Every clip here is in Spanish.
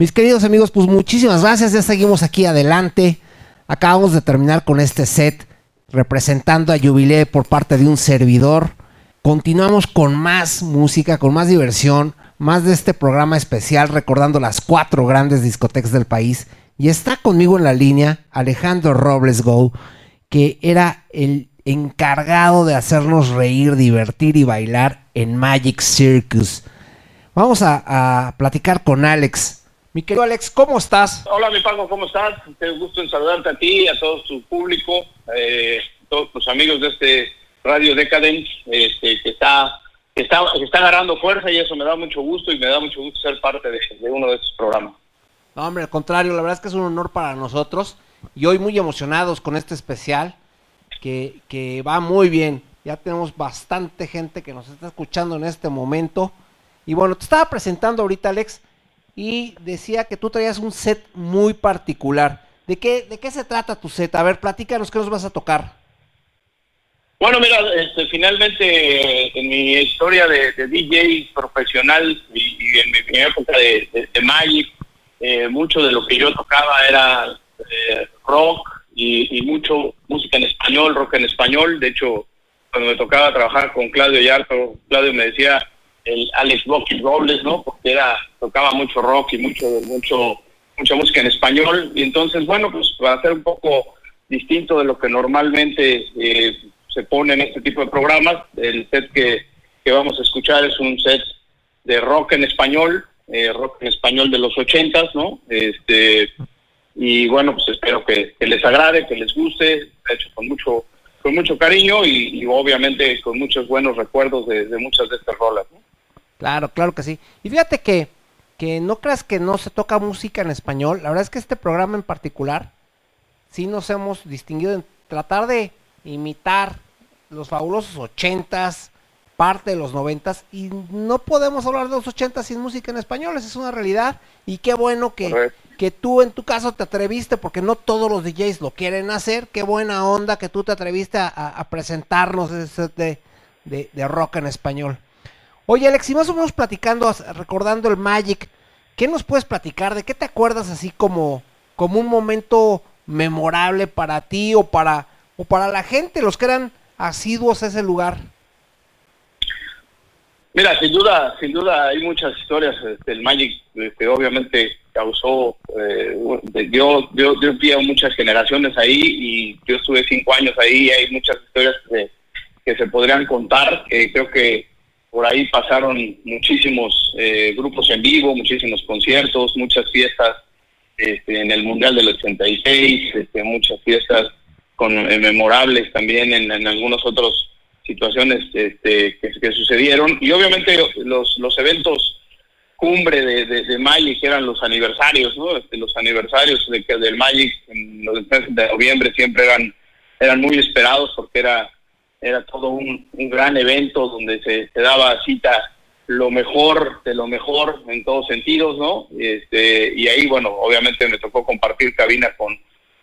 Mis queridos amigos, pues muchísimas gracias, ya seguimos aquí adelante. Acabamos de terminar con este set representando a Jubilé por parte de un servidor. Continuamos con más música, con más diversión, más de este programa especial recordando las cuatro grandes discotecas del país. Y está conmigo en la línea Alejandro Robles Go, que era el encargado de hacernos reír, divertir y bailar en Magic Circus. Vamos a, platicar con Alex. Mi querido Alex, ¿cómo estás? Hola, mi Paco, ¿cómo estás? Te gusto en saludarte a ti, a todo tu público, eh, todos tus amigos de este Radio Decadence, este, que está que está, está agarrando fuerza y eso me da mucho gusto y me da mucho gusto ser parte de, uno de estos programas. No, hombre, al contrario, la verdad es que es un honor para nosotros y hoy muy emocionados con este especial que, que va muy bien. Ya tenemos bastante gente que nos está escuchando en este momento. Y bueno, te estaba presentando ahorita, Alex, y decía que tú traías un set muy particular. ¿De qué, de qué se trata tu set? A ver, platícanos qué nos vas a tocar. Bueno, mira, este, finalmente en mi historia de, DJ profesional y, en mi época de, Magic, eh, mucho de lo que yo tocaba era eh, rock y, mucho música en español, rock en español. De hecho, cuando me tocaba trabajar con Claudio Yarto, Claudio me decía el Alex Rocky Robles, ¿no? Porque era tocaba mucho rock y mucho mucho mucha música en español y entonces bueno pues para hacer un poco distinto de lo que normalmente eh, se pone en este tipo de programas. El set que, vamos a escuchar es un set de rock en español, eh, rock en español de los ochentas, ¿no? Este, y bueno, pues espero que, les agrade, que les guste, hecho con mucho con mucho cariño y, obviamente con muchos buenos recuerdos de, muchas de estas rolas. ¿no? Claro, claro que sí. Y fíjate que, que no creas que no se toca música en español. La verdad es que este programa en particular sí nos hemos distinguido en tratar de imitar los fabulosos ochentas, parte de los noventas, y no podemos hablar de los ochentas sin música en español, esa es una realidad, y qué bueno que, que tú en tu caso te atreviste, porque no todos los DJs lo quieren hacer, qué buena onda que tú te atreviste a, presentarnos ese de, de, de, rock en español. Oye Alex, y más o menos platicando, recordando el Magic, ¿qué nos puedes platicar? ¿De qué te acuerdas así como, como un momento memorable para ti o para o para la gente, los que eran asiduos a ese lugar? Mira, sin duda, sin duda hay muchas historias. Este, el Magic, que este, obviamente causó, eh, dio, dio, dio pie a muchas generaciones ahí y yo estuve cinco años ahí y hay muchas historias que, se podrían contar. creo que por ahí pasaron muchísimos eh, grupos en vivo, muchísimos conciertos, muchas fiestas este, en el Mundial del 86, este, muchas fiestas con eh, memorables también en, en algunas otras situaciones este, que, sucedieron y obviamente los, los eventos cumbre de, de, Magic eran los aniversarios, ¿no? Este, los aniversarios de, del Magic en los de noviembre siempre eran, eran muy esperados porque era, era todo un, un gran evento donde se, se, daba cita lo mejor de lo mejor en todos sentidos, ¿no? Este, y ahí, bueno, obviamente me tocó compartir cabina con,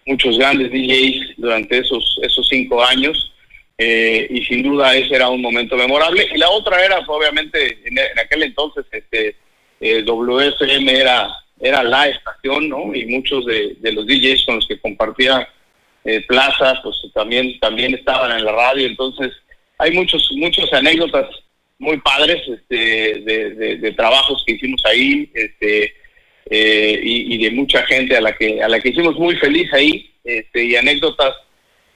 muchos grandes DJs durante esos, esos cinco años. Eh, y sin duda ese era un momento memorable. Y la otra era, obviamente, en, aquel entonces, este, eh, WFM era, era la estación, ¿no? Y muchos de, los DJs con los que compartía eh, plaza, pues también, también estaban en la radio. Entonces, hay muchos, muchas anécdotas muy padres este, de, trabajos que hicimos ahí. Este, eh, y, de mucha gente a la que a la que hicimos muy feliz ahí este, y anécdotas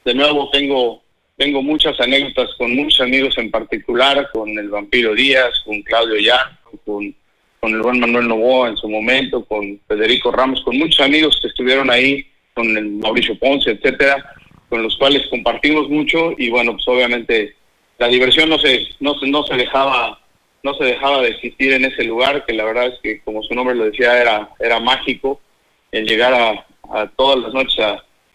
de nuevo tengo tengo muchas anécdotas con muchos amigos en particular con el vampiro Díaz con Claudio Ya con con el Juan Manuel Novoa en su momento con Federico Ramos con muchos amigos que estuvieron ahí con el Mauricio Ponce etcétera con los cuales compartimos mucho y bueno pues obviamente la diversión no se no se no se dejaba no se dejaba de existir en ese lugar, que la verdad es que, como su nombre lo decía, era, era mágico. El llegar a, todas las noches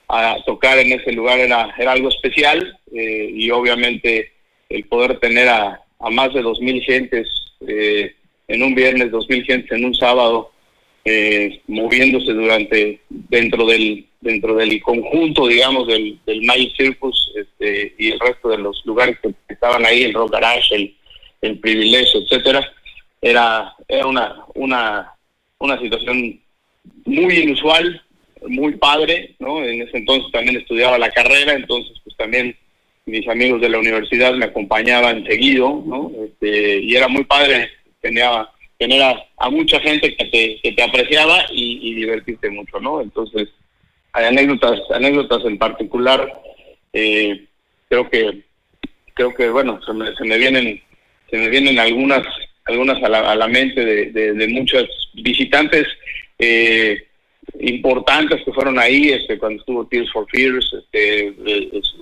a, tocar en ese lugar era, era algo especial eh, y obviamente el poder tener a, más de dos mil gentes eh, en un viernes, dos mil gentes en un sábado, eh, moviéndose durante dentro del dentro del conjunto, digamos, del, del Magic Circus este, y el resto de los lugares que estaban ahí, el Rock Garage, el el privilegio, etcétera, era, era una, una, una situación muy inusual, muy padre, ¿no? En ese entonces también estudiaba la carrera, entonces pues también mis amigos de la universidad me acompañaban seguido, ¿no? Este, y era muy padre, tenía tener a, mucha gente que te, que te apreciaba y, divertirte mucho, ¿no? Entonces, hay anécdotas, anécdotas en particular, eh, creo que, creo que, bueno, se me, se me vienen, se me vienen algunas, algunas a la, a la mente de, de, de muchos visitantes, eh, importantes que fueron ahí, este, cuando estuvo Tears for Fears, este,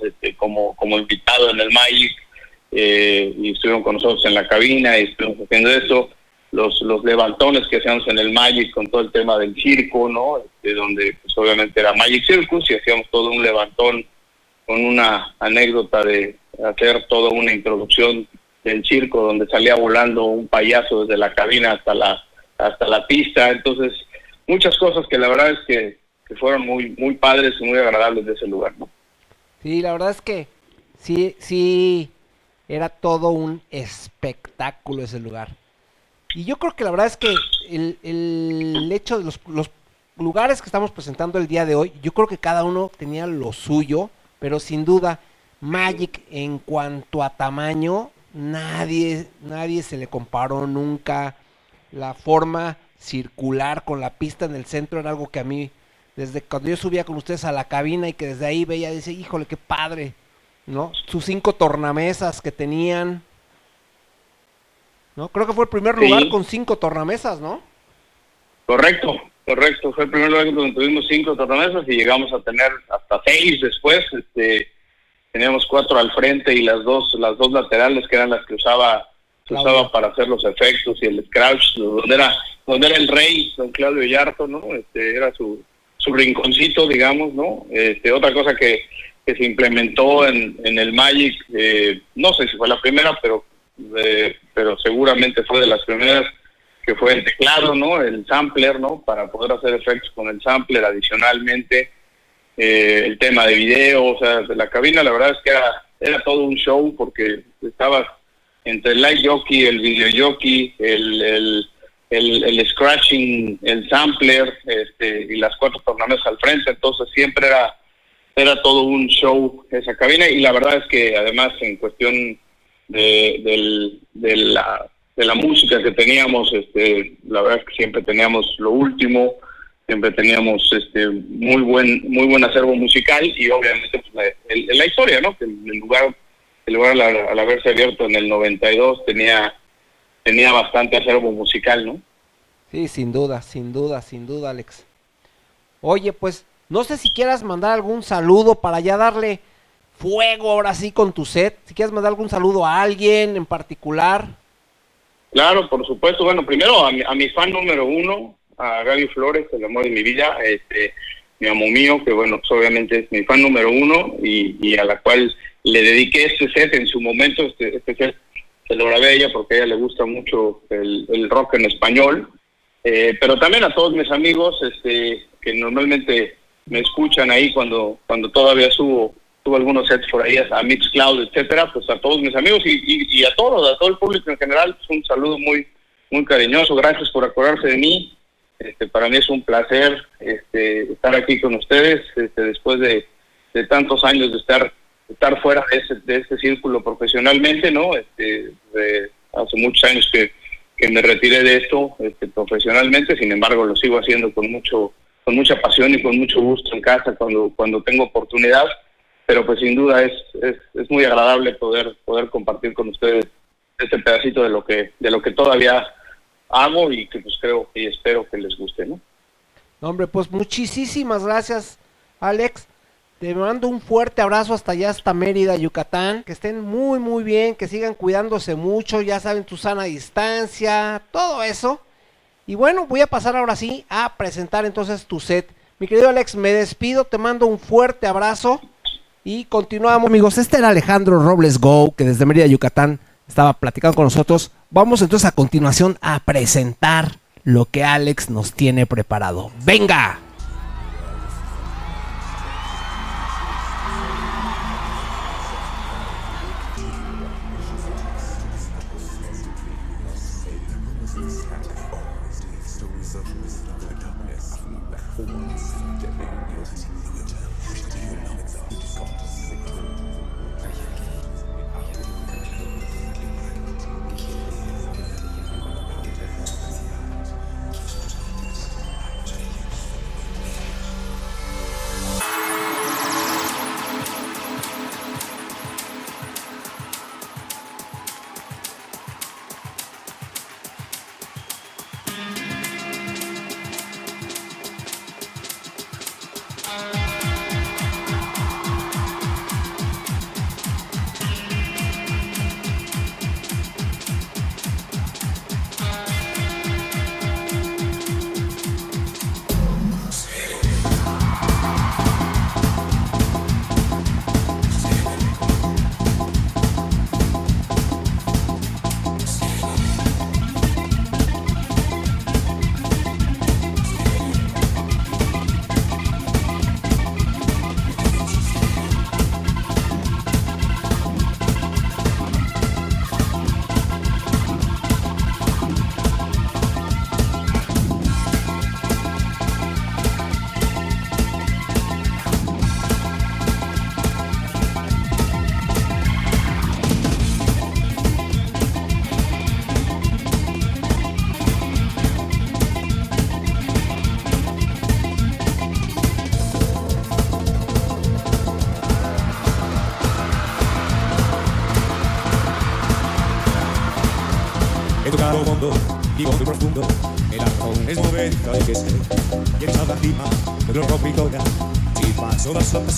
este, como, como invitado en el Magic, eh, y estuvieron con nosotros en la cabina y estuvimos haciendo eso, los, los levantones que hacíamos en el Magic con todo el tema del circo, ¿no? Este, donde pues, obviamente era Magic Circus y hacíamos todo un levantón con una anécdota de hacer toda una introducción del circo donde salía volando un payaso desde la cabina hasta la hasta la pista, entonces muchas cosas que la verdad es que, fueron muy, muy padres y muy agradables de ese lugar, ¿no? Sí, la verdad es que sí, sí, era todo un espectáculo ese lugar. Y yo creo que la verdad es que el, el hecho de los, los lugares que estamos presentando el día de hoy, yo creo que cada uno tenía lo suyo, pero sin duda, Magic en cuanto a tamaño, nadie, nadie se le comparó nunca. La forma circular con la pista en el centro era algo que a mí, desde cuando yo subía con ustedes a la cabina y que desde ahí veía, dice, híjole, qué padre, ¿no? Sus cinco tornamesas que tenían, ¿no? Creo que fue el primer lugar con cinco tornamesas, ¿no? Correcto, correcto. Fue el primer lugar donde tuvimos cinco tornamesas y llegamos a tener hasta seis después. Este, teníamos cuatro al frente y las dos, las dos laterales que eran las que usaba, usaba para hacer los efectos y el scratch, donde era donde era el rey, don Claudio Yarto, ¿no? Este, era su, su rinconcito, digamos, ¿no? Este, otra cosa que, que se implementó en, en el Magic, eh, no sé si fue la primera, pero, eh, pero seguramente fue de las primeras, que fue el teclado, ¿no? El sampler, ¿no? Para poder hacer efectos con el sampler adicionalmente, eh, el tema de video, o sea, de la cabina, la verdad es que era, era todo un show porque estaba entre el light jockey, el video jockey, el, el el, scratching, el sampler este, y las cuatro tornamesas al frente, entonces siempre era, era todo un show esa cabina y la verdad es que además en cuestión de, de, la, de la música que teníamos, este, la verdad que siempre teníamos lo último, siempre teníamos este muy buen muy buen acervo musical y obviamente pues, la, la historia, ¿no? Que el lugar el lugar al haberse abierto en el 92 tenía tenía bastante acervo musical, ¿no? Sí, sin duda, sin duda, sin duda, Alex. Oye, pues, no sé si quieras mandar algún saludo para ya darle fuego ahora sí con tu set. Si quieres mandar algún saludo a alguien en particular. Claro, por supuesto. Bueno, primero a mi, a mi fan número uno, a Gaby Flores, el amor de mi vida, este, mi amo mío, que bueno, pues obviamente es mi fan número uno y, a la cual le dediqué este set en su momento, este, este se lo grabé a ella porque a ella le gusta mucho el, rock en español, eh, pero también a todos mis amigos este, que normalmente me escuchan ahí cuando, cuando todavía subo, subo algunos sets por ahí a Mixcloud, etcétera, pues a todos mis amigos y, y, a todos, a todo el público en general, pues un saludo muy, muy cariñoso, gracias por acordarse de mí, este, para mí es un placer este, estar aquí con ustedes este, después de, de tantos años de estar estar fuera de ese, de ese círculo profesionalmente, ¿no? Este, hace muchos años que, que me retiré de esto este, profesionalmente, sin embargo lo sigo haciendo con mucho con mucha pasión y con mucho gusto en casa cuando cuando tengo oportunidad, pero pues sin duda es, es, es muy agradable poder poder compartir con ustedes este pedacito de lo que de lo que todavía hago y que pues creo y espero que les guste, ¿no? Hombre, pues muchísimas gracias, Alex. Te mando un fuerte abrazo hasta allá, hasta Mérida, Yucatán. Que estén muy, muy bien, que sigan cuidándose mucho, ya saben, tu sana distancia, todo eso. Y bueno, voy a pasar ahora sí a presentar entonces tu set. Mi querido Alex, me despido, te mando un fuerte abrazo y continuamos, amigos. Este era Alejandro Robles Go, que desde Mérida, Yucatán, estaba platicando con nosotros. Vamos entonces a continuación a presentar lo que Alex nos tiene preparado. ¡Venga!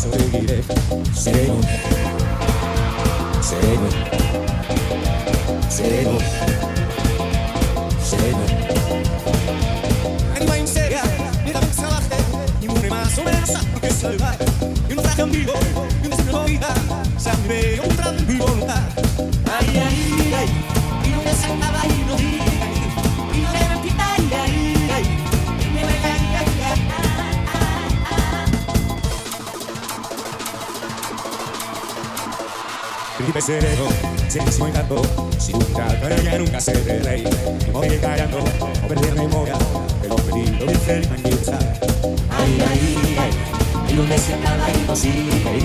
A paso Príncipe sereno, silencio encanto, si nunca ya nunca se de rey, me voy callando, o perder memoria, que lo de ser y. Ay, ay, ay, y no me sienta imposible,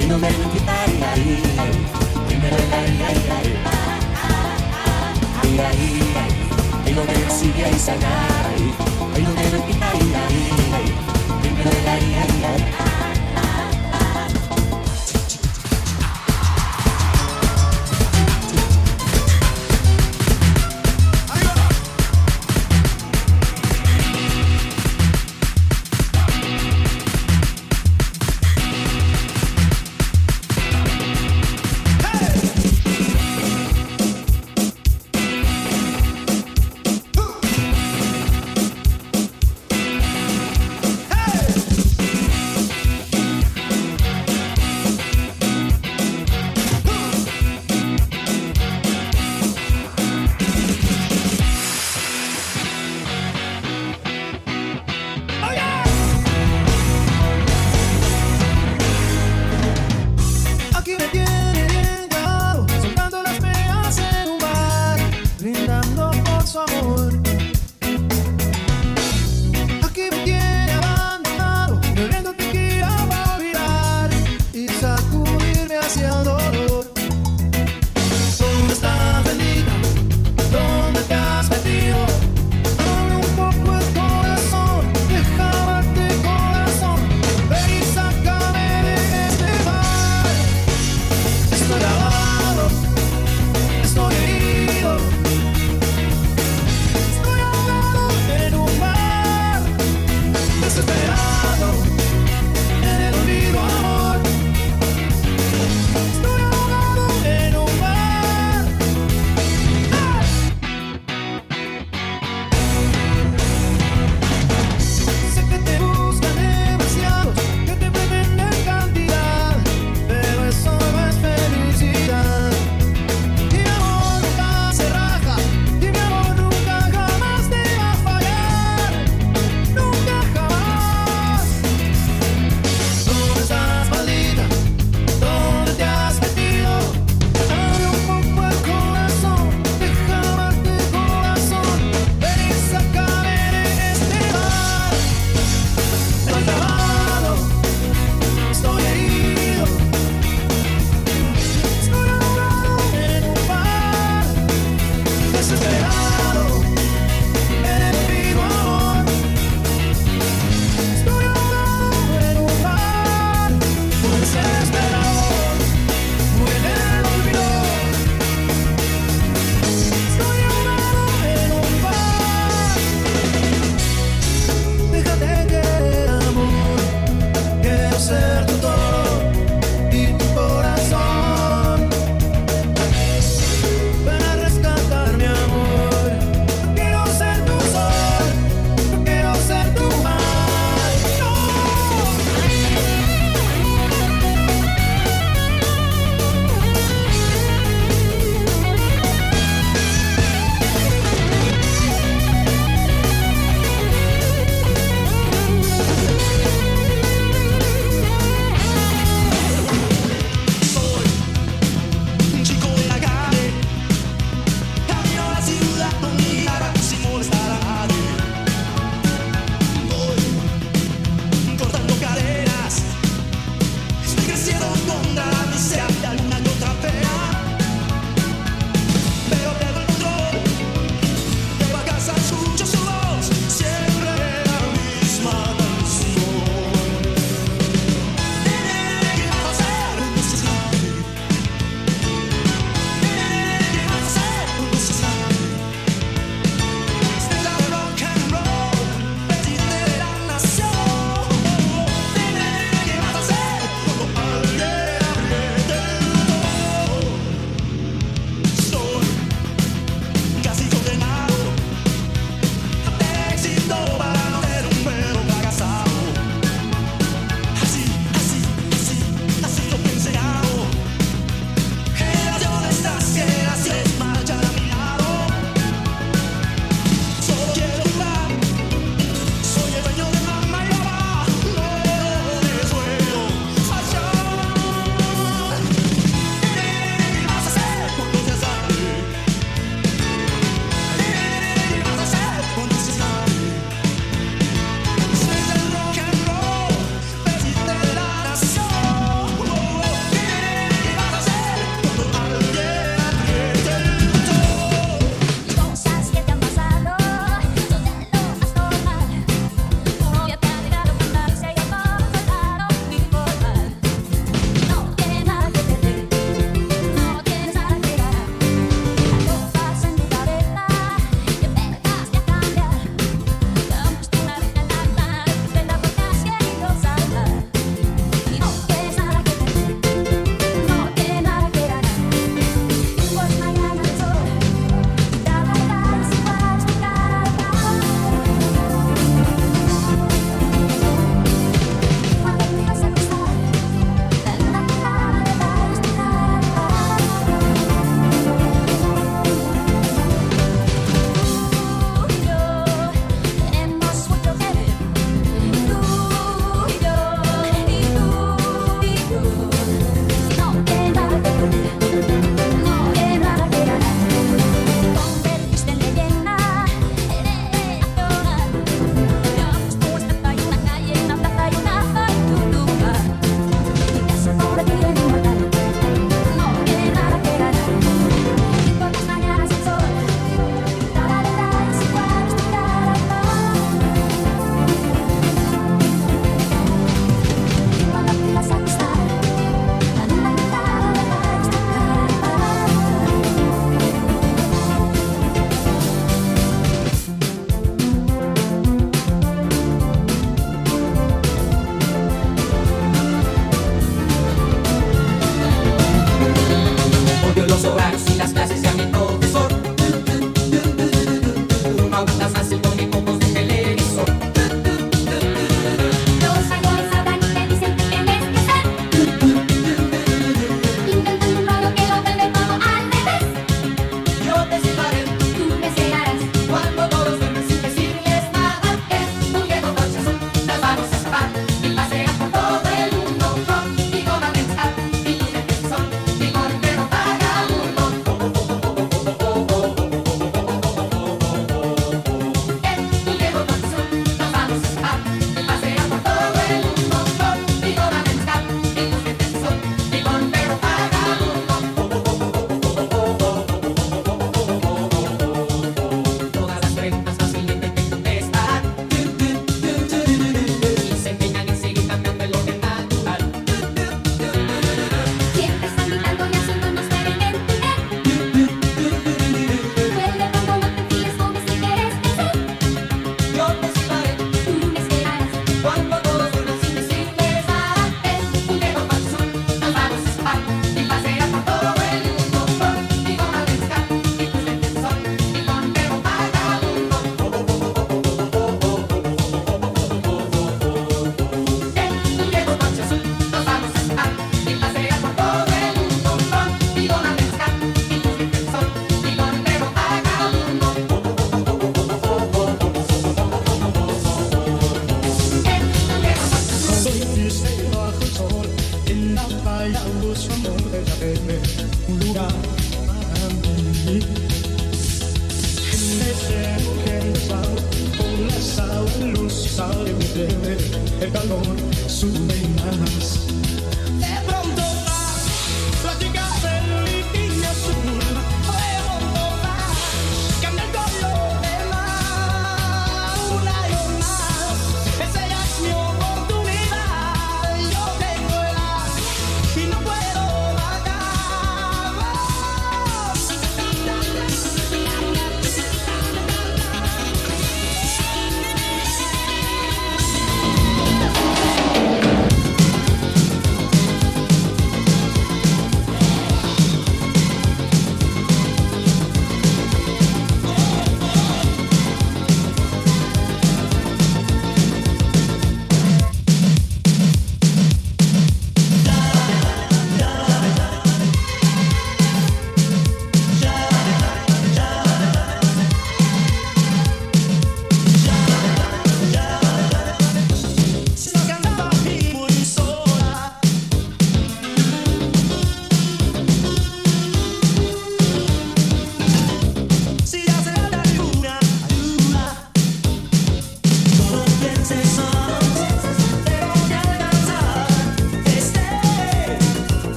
y no me quitaría, ay, ay, y me ay, ay, ay, ay, ay, ay, ay, y no sigue ahí sanar, ay, ay, no quitaría, ay, ay, y me ay, ay, ay,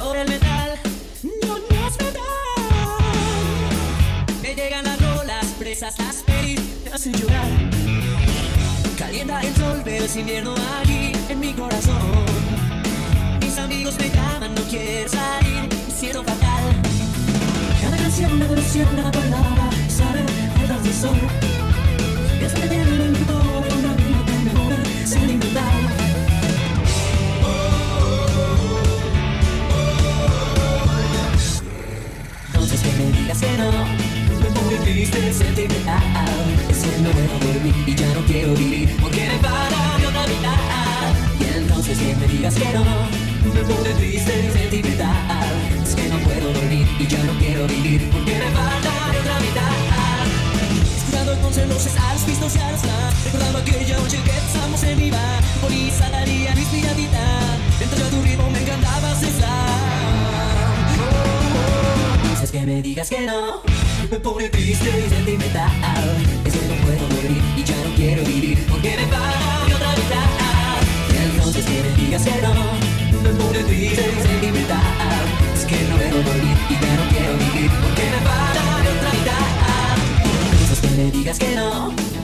ahora el metal No, no es metal Me llegan las rolas presas las pelis Me hacen llorar Calienta el sol, pero es invierno aquí en mi corazón. Mis amigos me llaman, no quiero salir, me siento fatal. Cada canción, cada oración, cada palabra, sabe el transmisor. Es lo que tiene el mundo, una vida que me sentimental. Entonces no Me pone triste, sentimental Es que no puedo dormir y ya no quiero vivir Porque me para mi otra mitad Y entonces que me digas que no Me pone triste, sentimental Es que no puedo dormir y ya no quiero vivir Porque me falta mi otra mitad Escuchando entonces los stars, vistos y al slam Recordando aquella noche que pasamos en mi bar Bonita, daría mi inspiradita Dentro de tu ritmo me encantaba Dices que me digas que no. Me pone triste y sentimental. Es que no puedo dormir y ya no quiero vivir Porque me para mi otra mitad entonces que me digas que no. Me pone triste y sentimental. Es que no puedo dormir y ya no quiero vivir Porque me para mi otra mitad Dices que me digas que no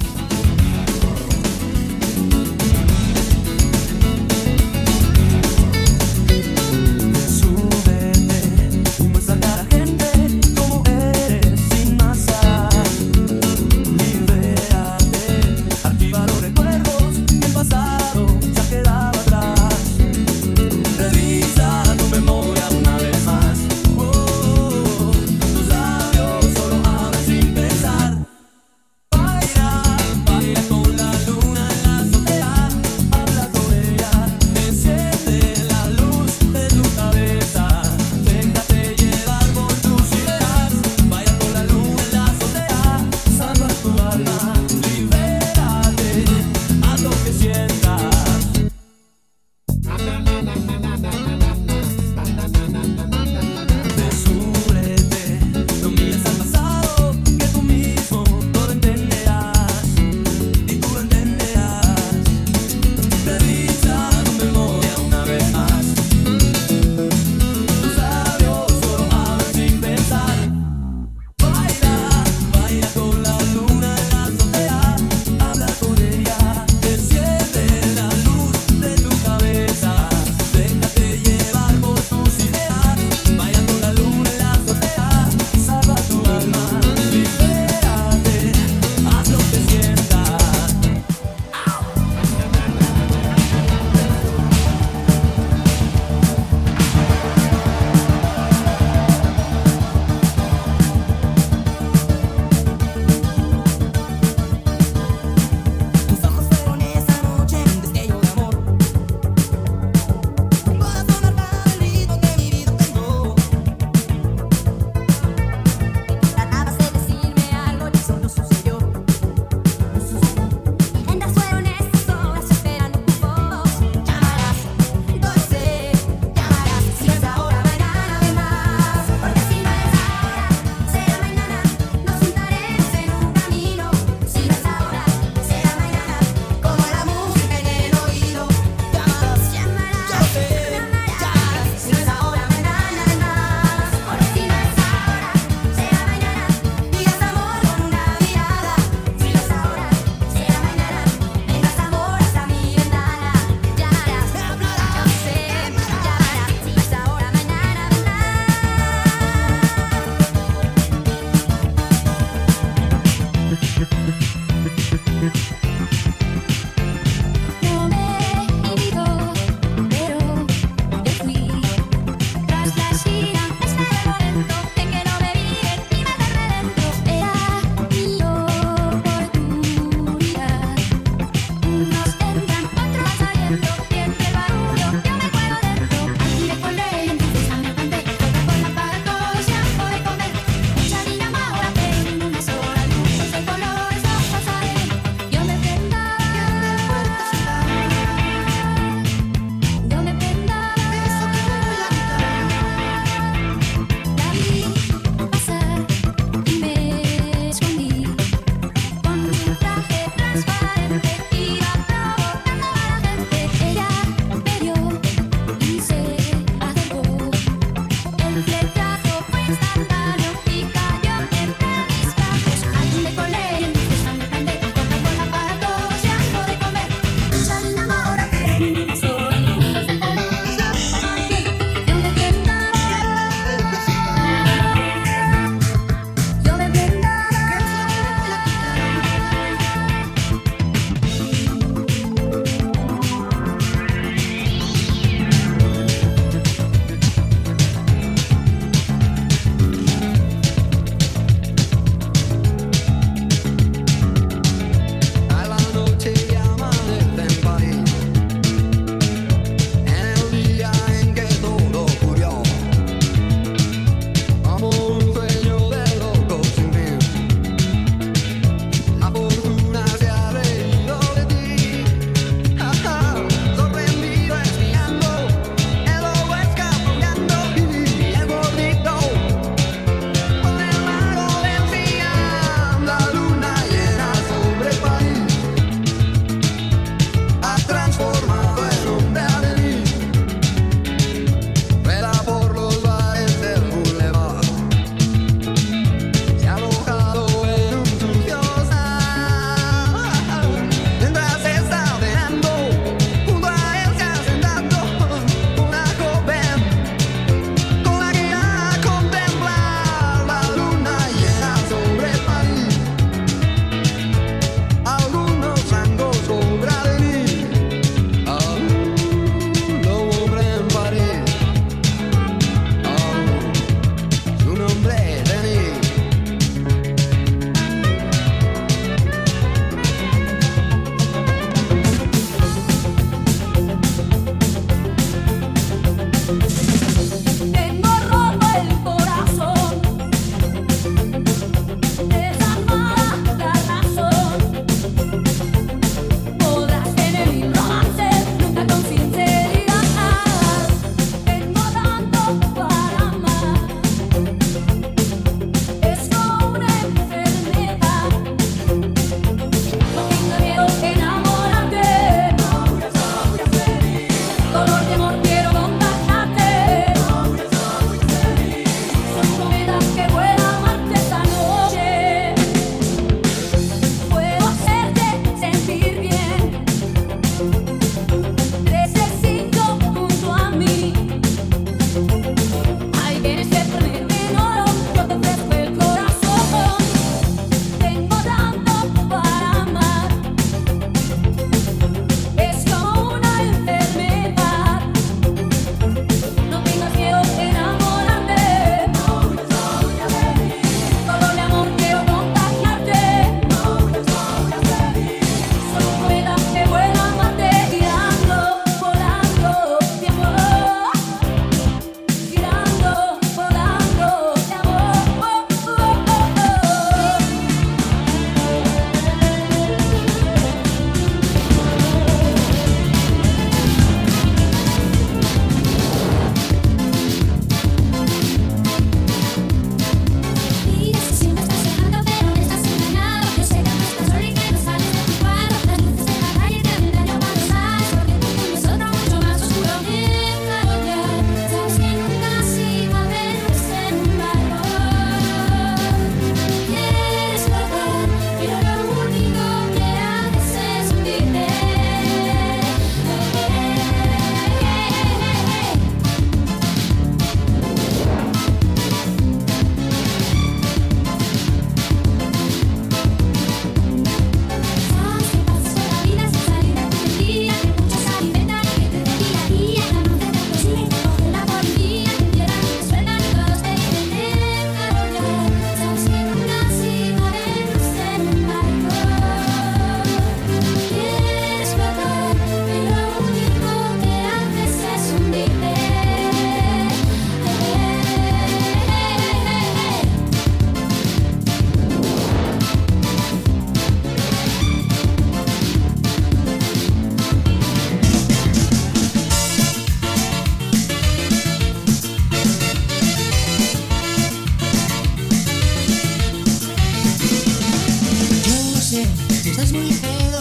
Estás muy feo.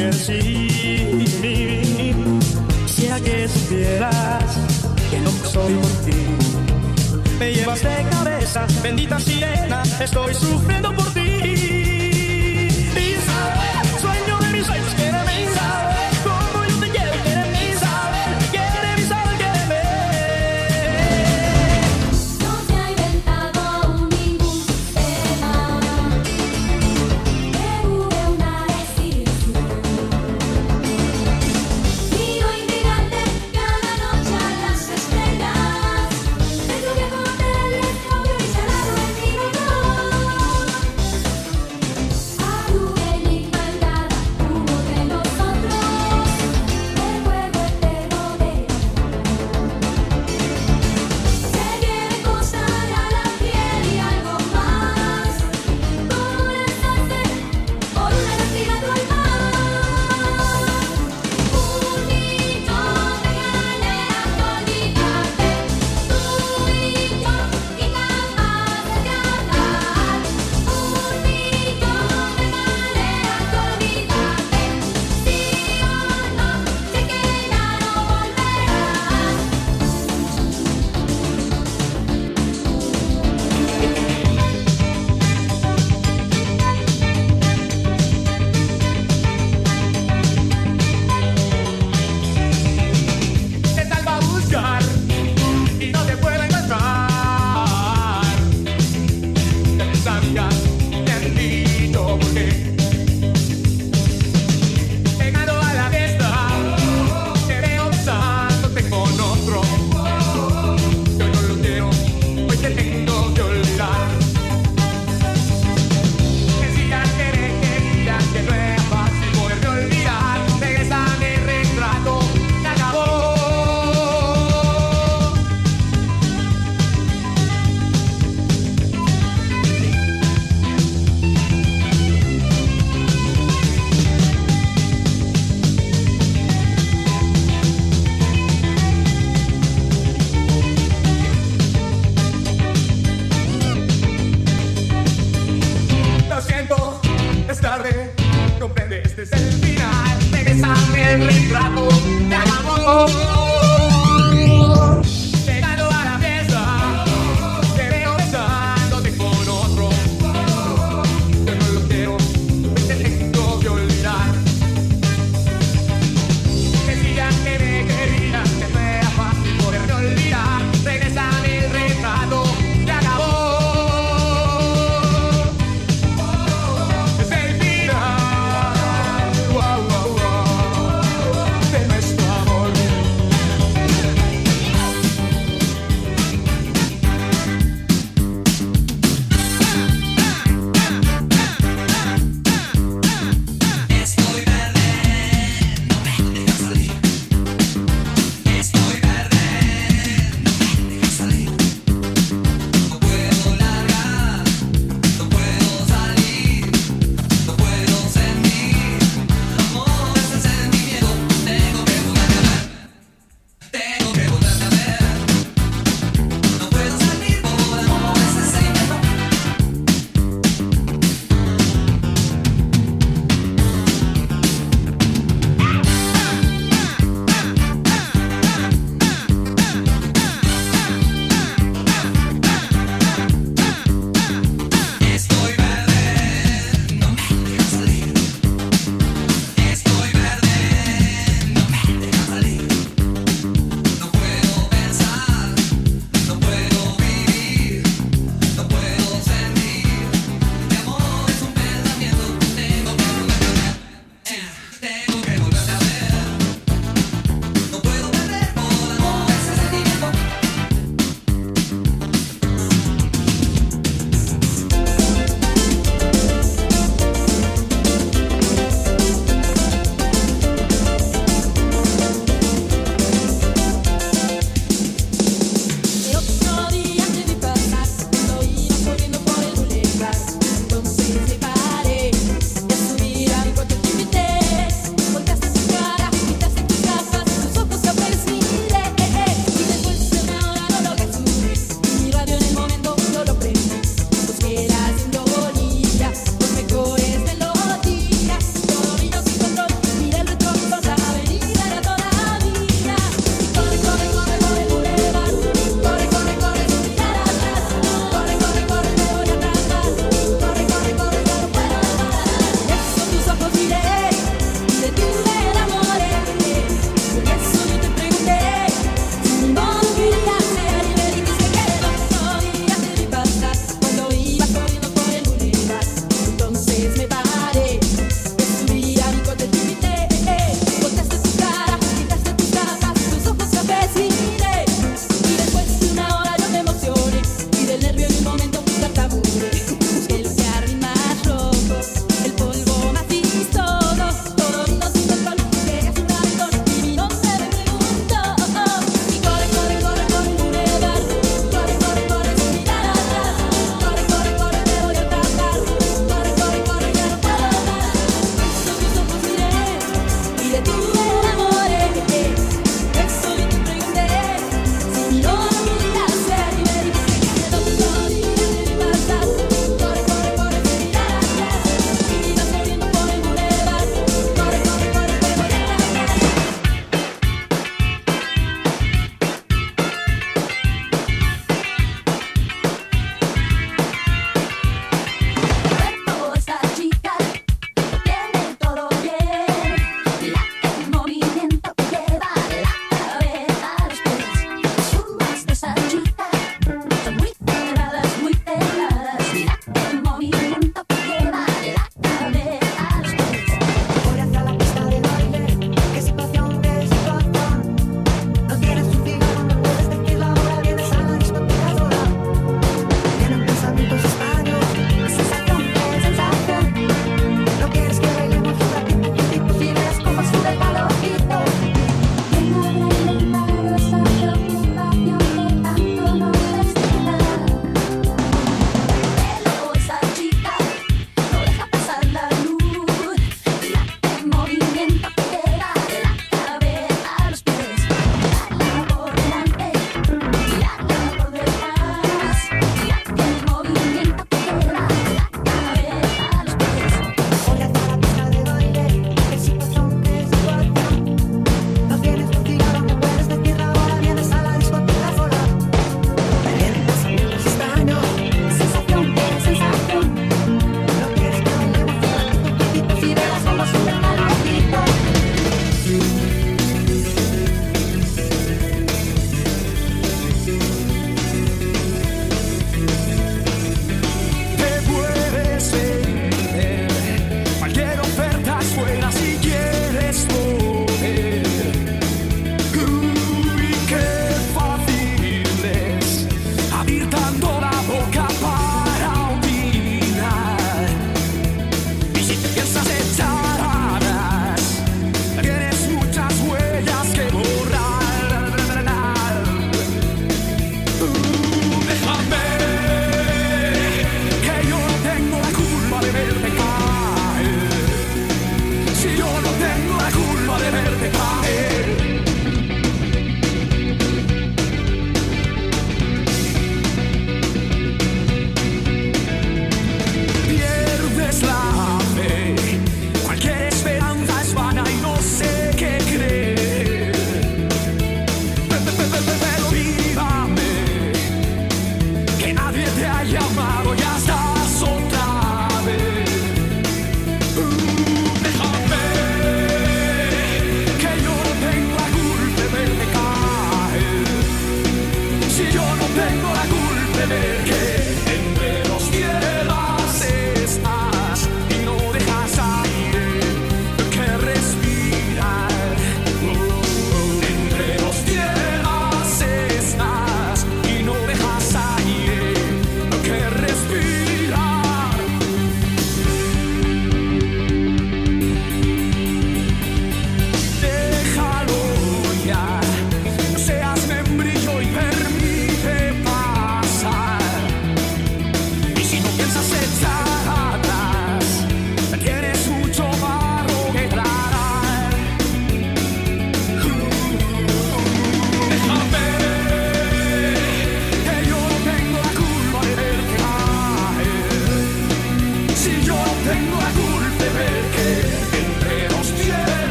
que sí. Quisiera que supieras que no soy por ti. Me llevas de cabeza, bendita sirena, estoy sufriendo por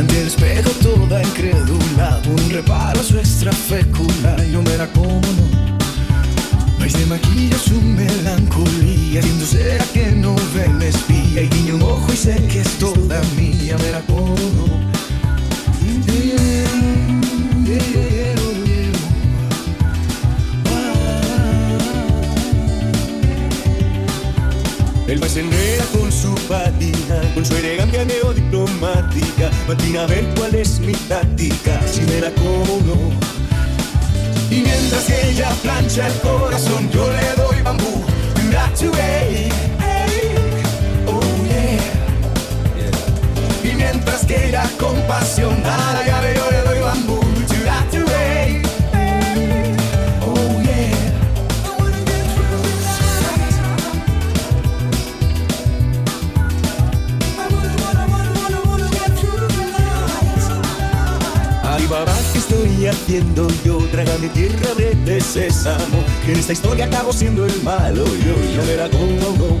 Ante el espejo toda incrédula, un reparo a su extrafecula y no verá cómo no. País de maquilla su melancolía, siendo será que no ve el espía y guiño un ojo y sé que es toda mía, verá cómo a ver cuál es mi táctica, si me la cobro. Y mientras ella plancha el corazón, yo le doy bambú. Do that today. yo, traga mi tierra de sésamo, que en esta historia acabo siendo el malo, yo, yo verá como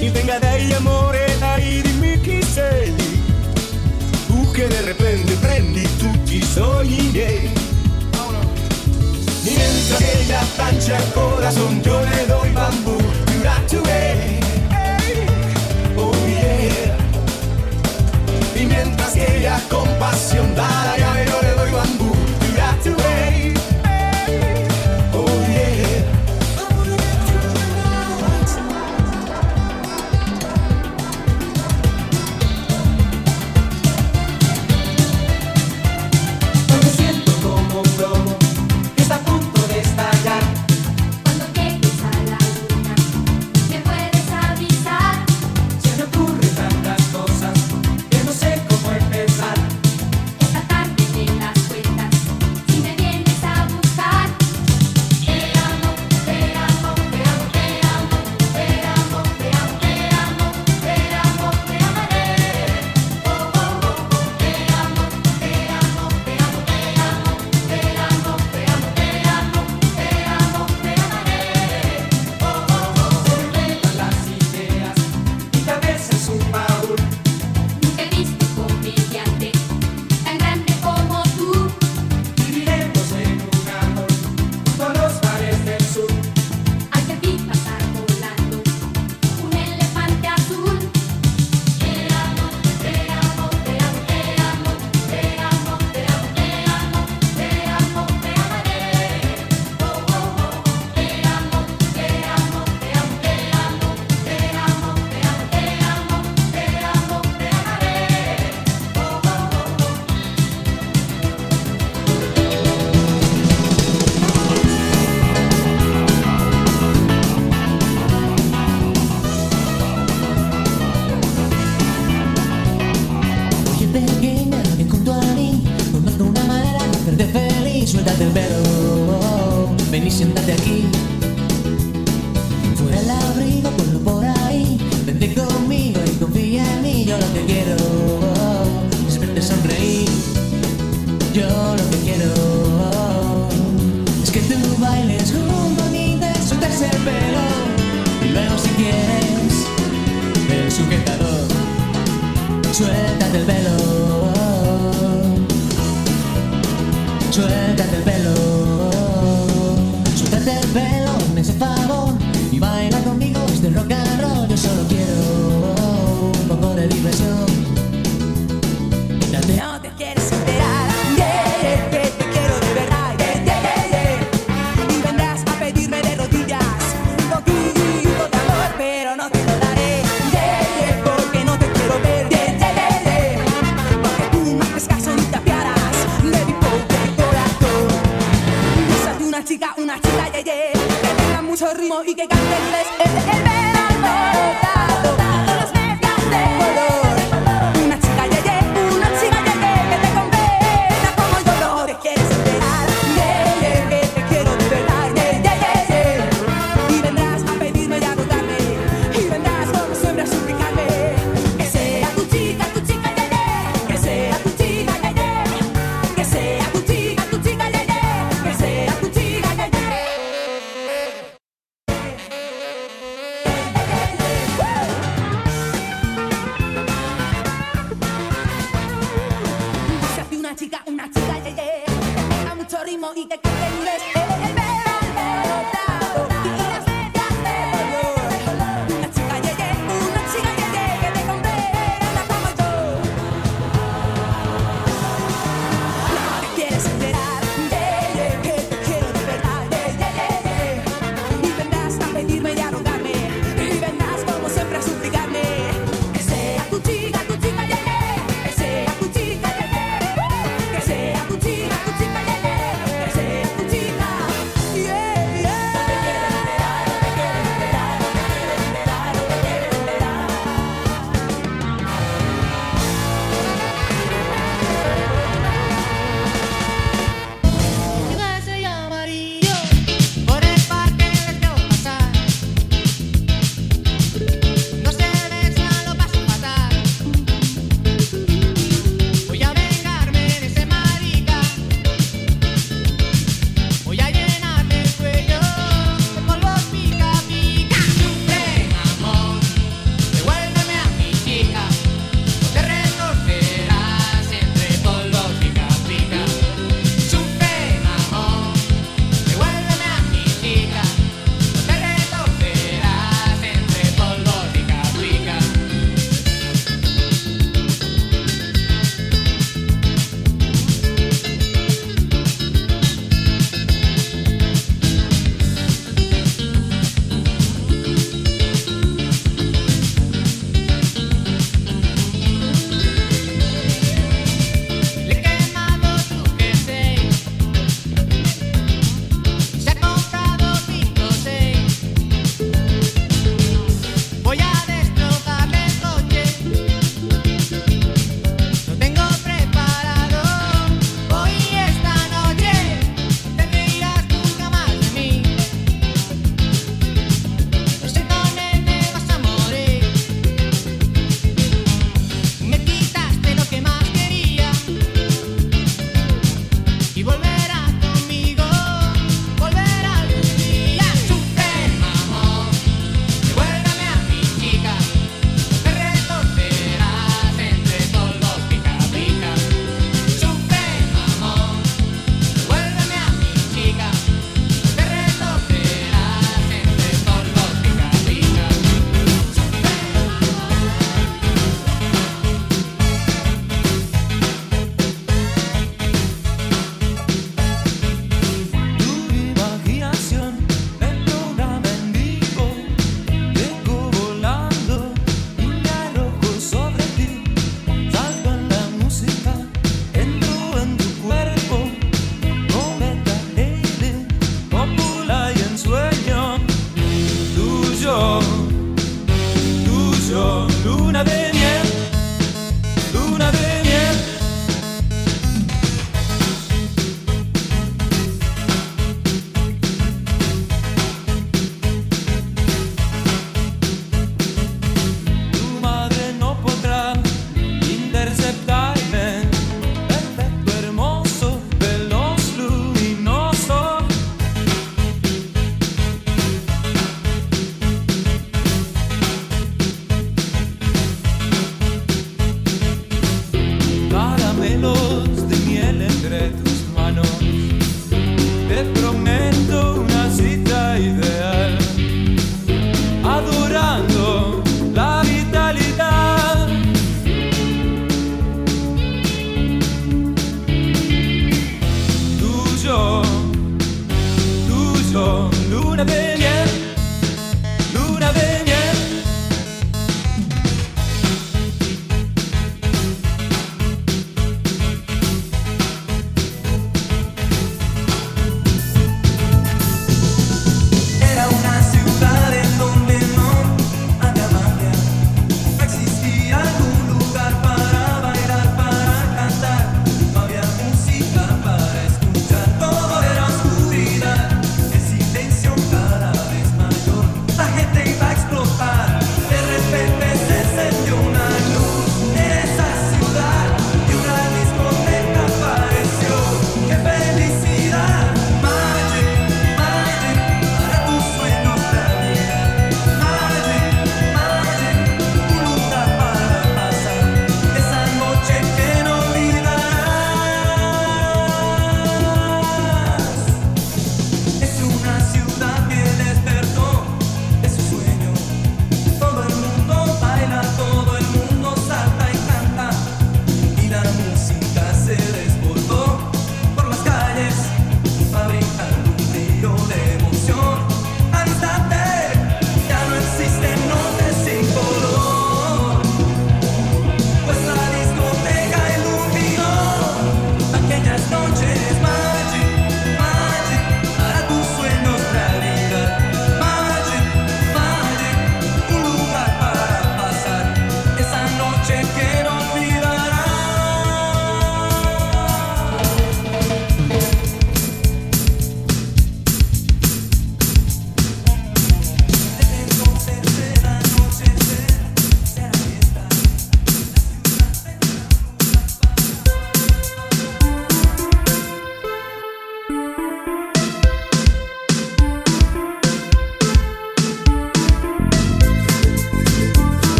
Y venga de ahí morena y dimmi chi sei, tu che de repente prendi tutti soglini. Mientras ella plancha el corazón, yo le doy bambú, you got to que